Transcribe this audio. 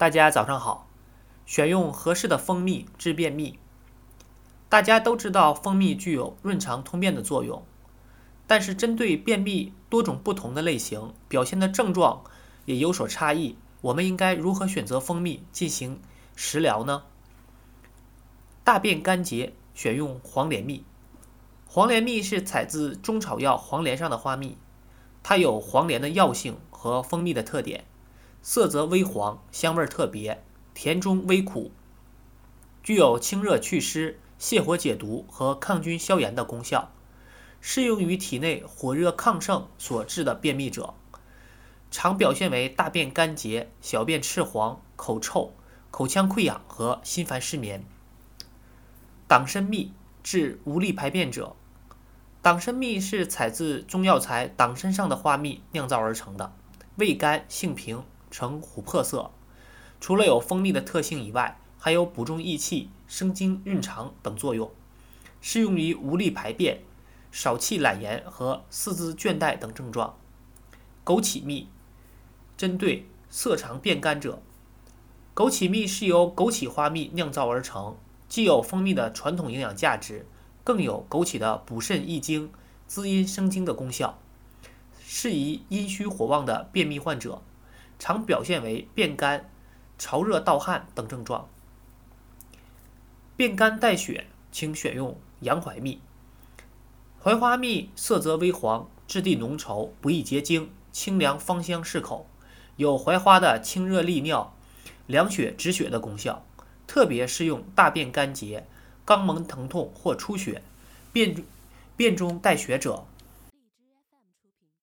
大家早上好，选用合适的蜂蜜治便秘。大家都知道蜂蜜具有润肠通便的作用，但是针对便秘多种不同的类型，表现的症状也有所差异。我们应该如何选择蜂蜜进行食疗呢？大便干结，选用黄连蜜。黄连蜜是采自中草药黄连上的花蜜，它有黄连的药性和蜂蜜的特点。色泽微黄，香味特别，甜中微苦，具有清热祛湿、泻火解毒和抗菌消炎的功效，适用于体内火热亢盛所致的便秘者，常表现为大便干结、小便赤黄、口臭、口腔溃疡和心烦失眠。党参蜜治无力排便者，党参蜜是采自中药材党参上的花蜜酿造而成的，味甘性平。呈琥珀色，除了有蜂蜜的特性以外，还有补中益气、生津润肠等作用，适用于无力排便、少气懒言和四肢倦怠等症状。枸杞蜜针对色肠便干者，枸杞蜜是由枸杞花蜜酿造而成，既有蜂蜜的传统营养价值，更有枸杞的补肾益精、滋阴生津的功效，适宜阴虚火旺的便秘患者。常表现为便干、潮热盗汗等症状。便干带血，请选用洋槐蜜。槐花蜜色泽微黄，质地浓稠，不易结晶，清凉芳香适口，有槐花的清热利尿、凉血止血的功效，特别适用大便干结、肛门疼痛或出血、便便中带血者，